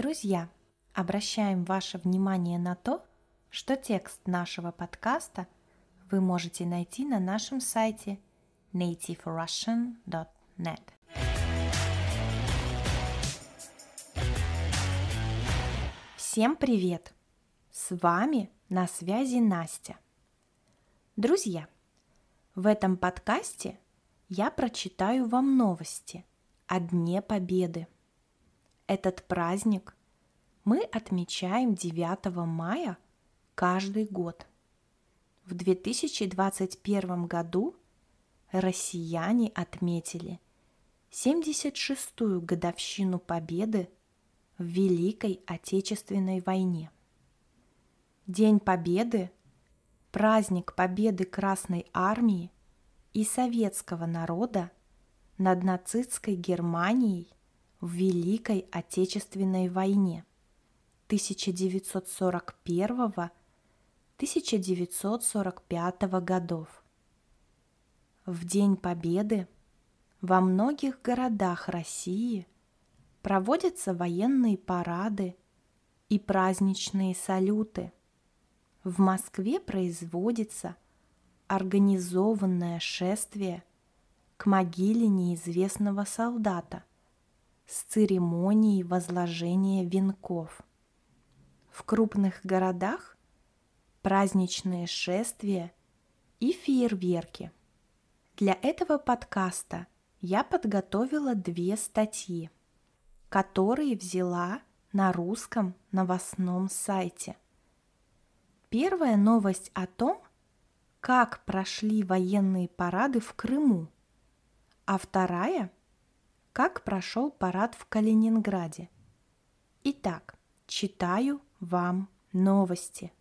Друзья, обращаем ваше внимание на то, что текст нашего подкаста вы можете найти на нашем сайте nativerussian.net. Всем привет! С вами на связи Настя. Друзья, в этом подкасте я прочитаю вам новости о Дне Победы. Этот праздник мы отмечаем 9 мая каждый год. В 2021 году россияне отметили 76-ю годовщину победы в Великой Отечественной войне. День Победы – праздник победы Красной Армии и советского народа над нацистской Германией в Великой Отечественной войне 1941-1945 годов. В День Победы во многих городах России проводятся военные парады и праздничные салюты. В Москве производится организованное шествие к могиле неизвестного солдата с церемонией возложения венков. В крупных городах праздничные шествия и фейерверки. Для этого подкаста я подготовила две статьи, которые взяла на русском новостном сайте. Первая новость о том, как прошли военные парады в Крыму, а вторая – как прошел парад в Калининграде. Итак, читаю вам новости.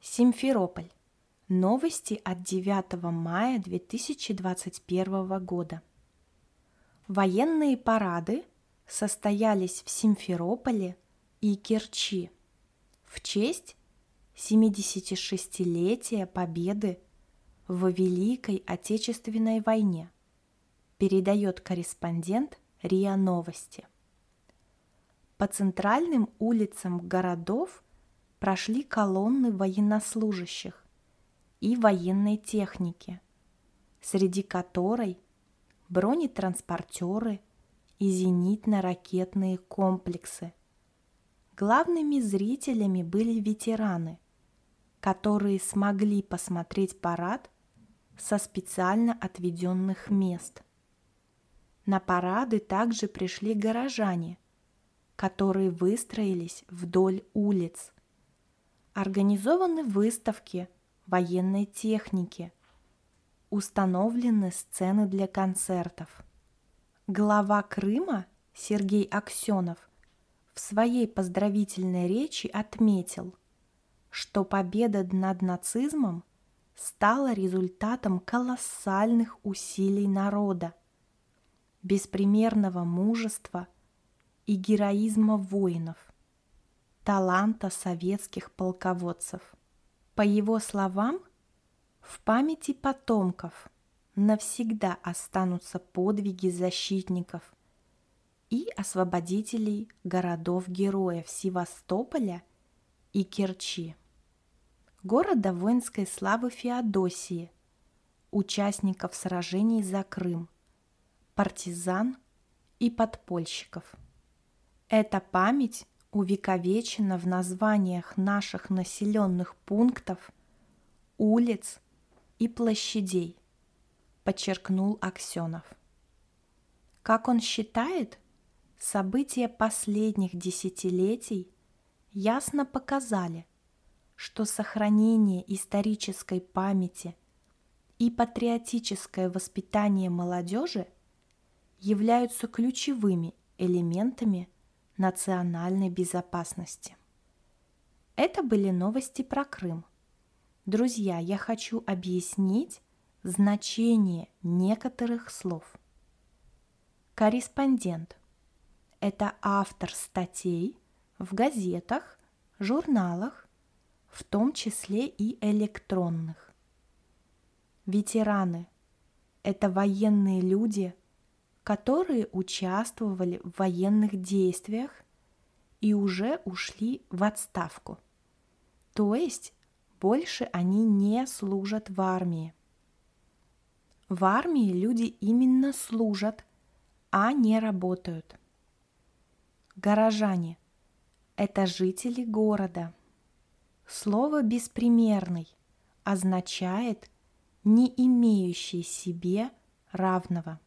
Симферополь. Новости от 9 мая 2021 года. Военные парады состоялись в Симферополе и Керчи в честь 76-летия победы в Великой Отечественной войне, передает корреспондент РИА Новости. По центральным улицам городов прошли колонны военнослужащих и военной техники, среди которой бронетранспортеры и зенитно-ракетные комплексы. Главными зрителями были ветераны – которые смогли посмотреть парад со специально отведенных мест. На парады также пришли горожане, которые выстроились вдоль улиц. Организованы выставки военной техники, установлены сцены для концертов. Глава Крыма Сергей Аксенов в своей поздравительной речи отметил – что победа над нацизмом стала результатом колоссальных усилий народа, беспримерного мужества и героизма воинов, таланта советских полководцев. По его словам, в памяти потомков навсегда останутся подвиги защитников и освободителей городов-героев Севастополя и Керчи города воинской славы Феодосии, участников сражений за Крым, партизан и подпольщиков. Эта память увековечена в названиях наших населенных пунктов, улиц и площадей, подчеркнул Аксенов. Как он считает, события последних десятилетий ясно показали, что сохранение исторической памяти и патриотическое воспитание молодежи являются ключевыми элементами национальной безопасности. Это были новости про Крым. Друзья, я хочу объяснить значение некоторых слов. Корреспондент – это автор статей в газетах, журналах в том числе и электронных. Ветераны – это военные люди, которые участвовали в военных действиях и уже ушли в отставку. То есть больше они не служат в армии. В армии люди именно служат, а не работают. Горожане – это жители города. Слово «беспримерный» означает «не имеющий себе равного».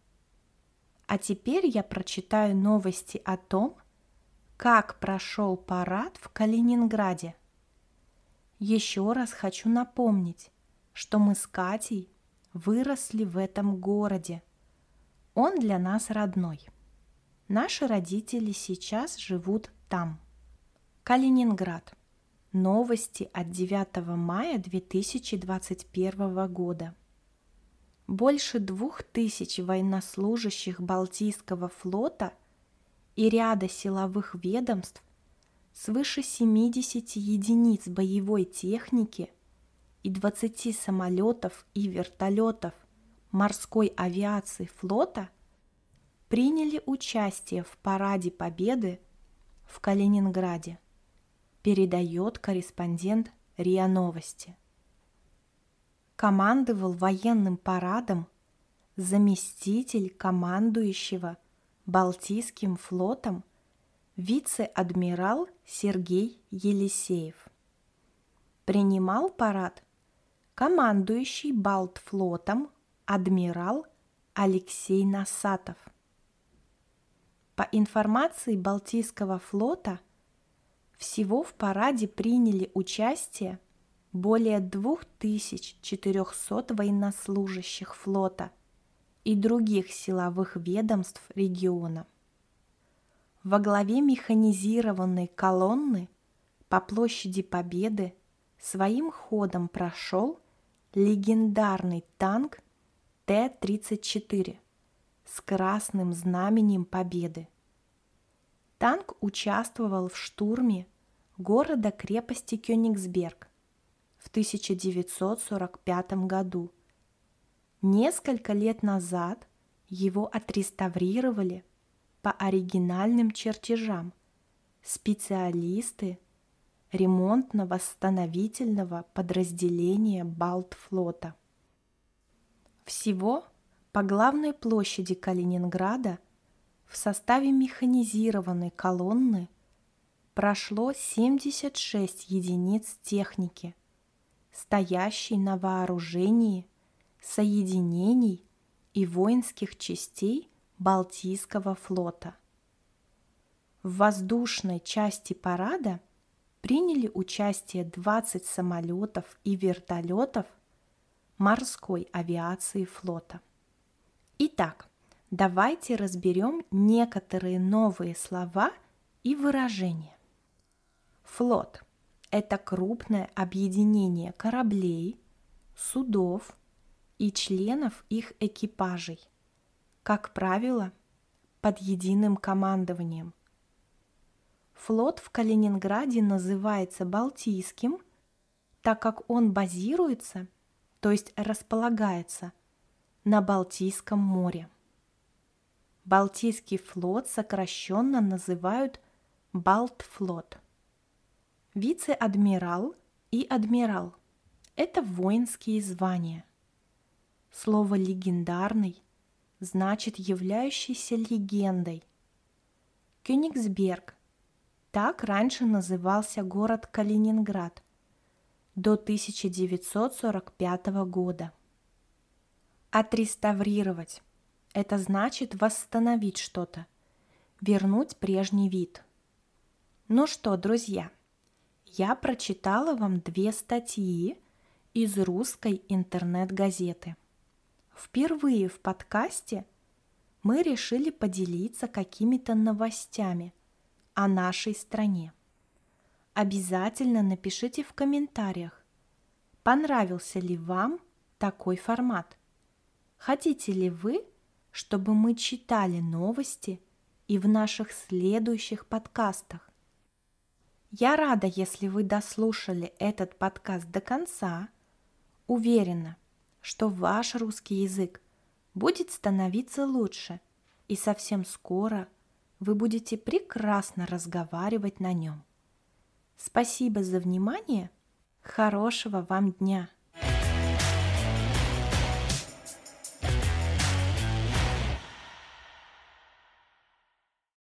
А теперь я прочитаю новости о том, как прошел парад в Калининграде. Еще раз хочу напомнить, что мы с Катей выросли в этом городе. Он для нас родной. Наши родители сейчас живут там. Калининград. Новости от 9 мая 2021 года. Больше двух тысяч военнослужащих Балтийского флота и ряда силовых ведомств, свыше 70 единиц боевой техники и 20 самолетов и вертолетов морской авиации флота – приняли участие в Параде Победы в Калининграде, передает корреспондент РИА Новости. Командовал военным парадом заместитель командующего Балтийским флотом вице-адмирал Сергей Елисеев. Принимал парад командующий Балтфлотом адмирал Алексей Насатов – по информации Балтийского флота, всего в параде приняли участие более 2400 военнослужащих флота и других силовых ведомств региона. Во главе механизированной колонны по площади Победы своим ходом прошел легендарный танк Т-34 с красным знаменем победы. Танк участвовал в штурме города-крепости Кёнигсберг в 1945 году. Несколько лет назад его отреставрировали по оригинальным чертежам специалисты ремонтно-восстановительного подразделения Балтфлота. Всего по главной площади Калининграда в составе механизированной колонны прошло 76 единиц техники, стоящей на вооружении соединений и воинских частей Балтийского флота. В воздушной части парада приняли участие 20 самолетов и вертолетов морской авиации флота. Итак, давайте разберем некоторые новые слова и выражения. Флот – это крупное объединение кораблей, судов и членов их экипажей, как правило, под единым командованием. Флот в Калининграде называется Балтийским, так как он базируется, то есть располагается – на Балтийском море. Балтийский флот сокращенно называют Балтфлот. Вице-адмирал и адмирал – это воинские звания. Слово «легендарный» значит являющийся легендой. Кёнигсберг – так раньше назывался город Калининград до 1945 года. Отреставрировать – это значит восстановить что-то, вернуть прежний вид. Ну что, друзья, я прочитала вам две статьи из русской интернет-газеты. Впервые в подкасте мы решили поделиться какими-то новостями о нашей стране. Обязательно напишите в комментариях, понравился ли вам такой формат – Хотите ли вы, чтобы мы читали новости и в наших следующих подкастах? Я рада, если вы дослушали этот подкаст до конца. Уверена, что ваш русский язык будет становиться лучше, и совсем скоро вы будете прекрасно разговаривать на нем. Спасибо за внимание. Хорошего вам дня!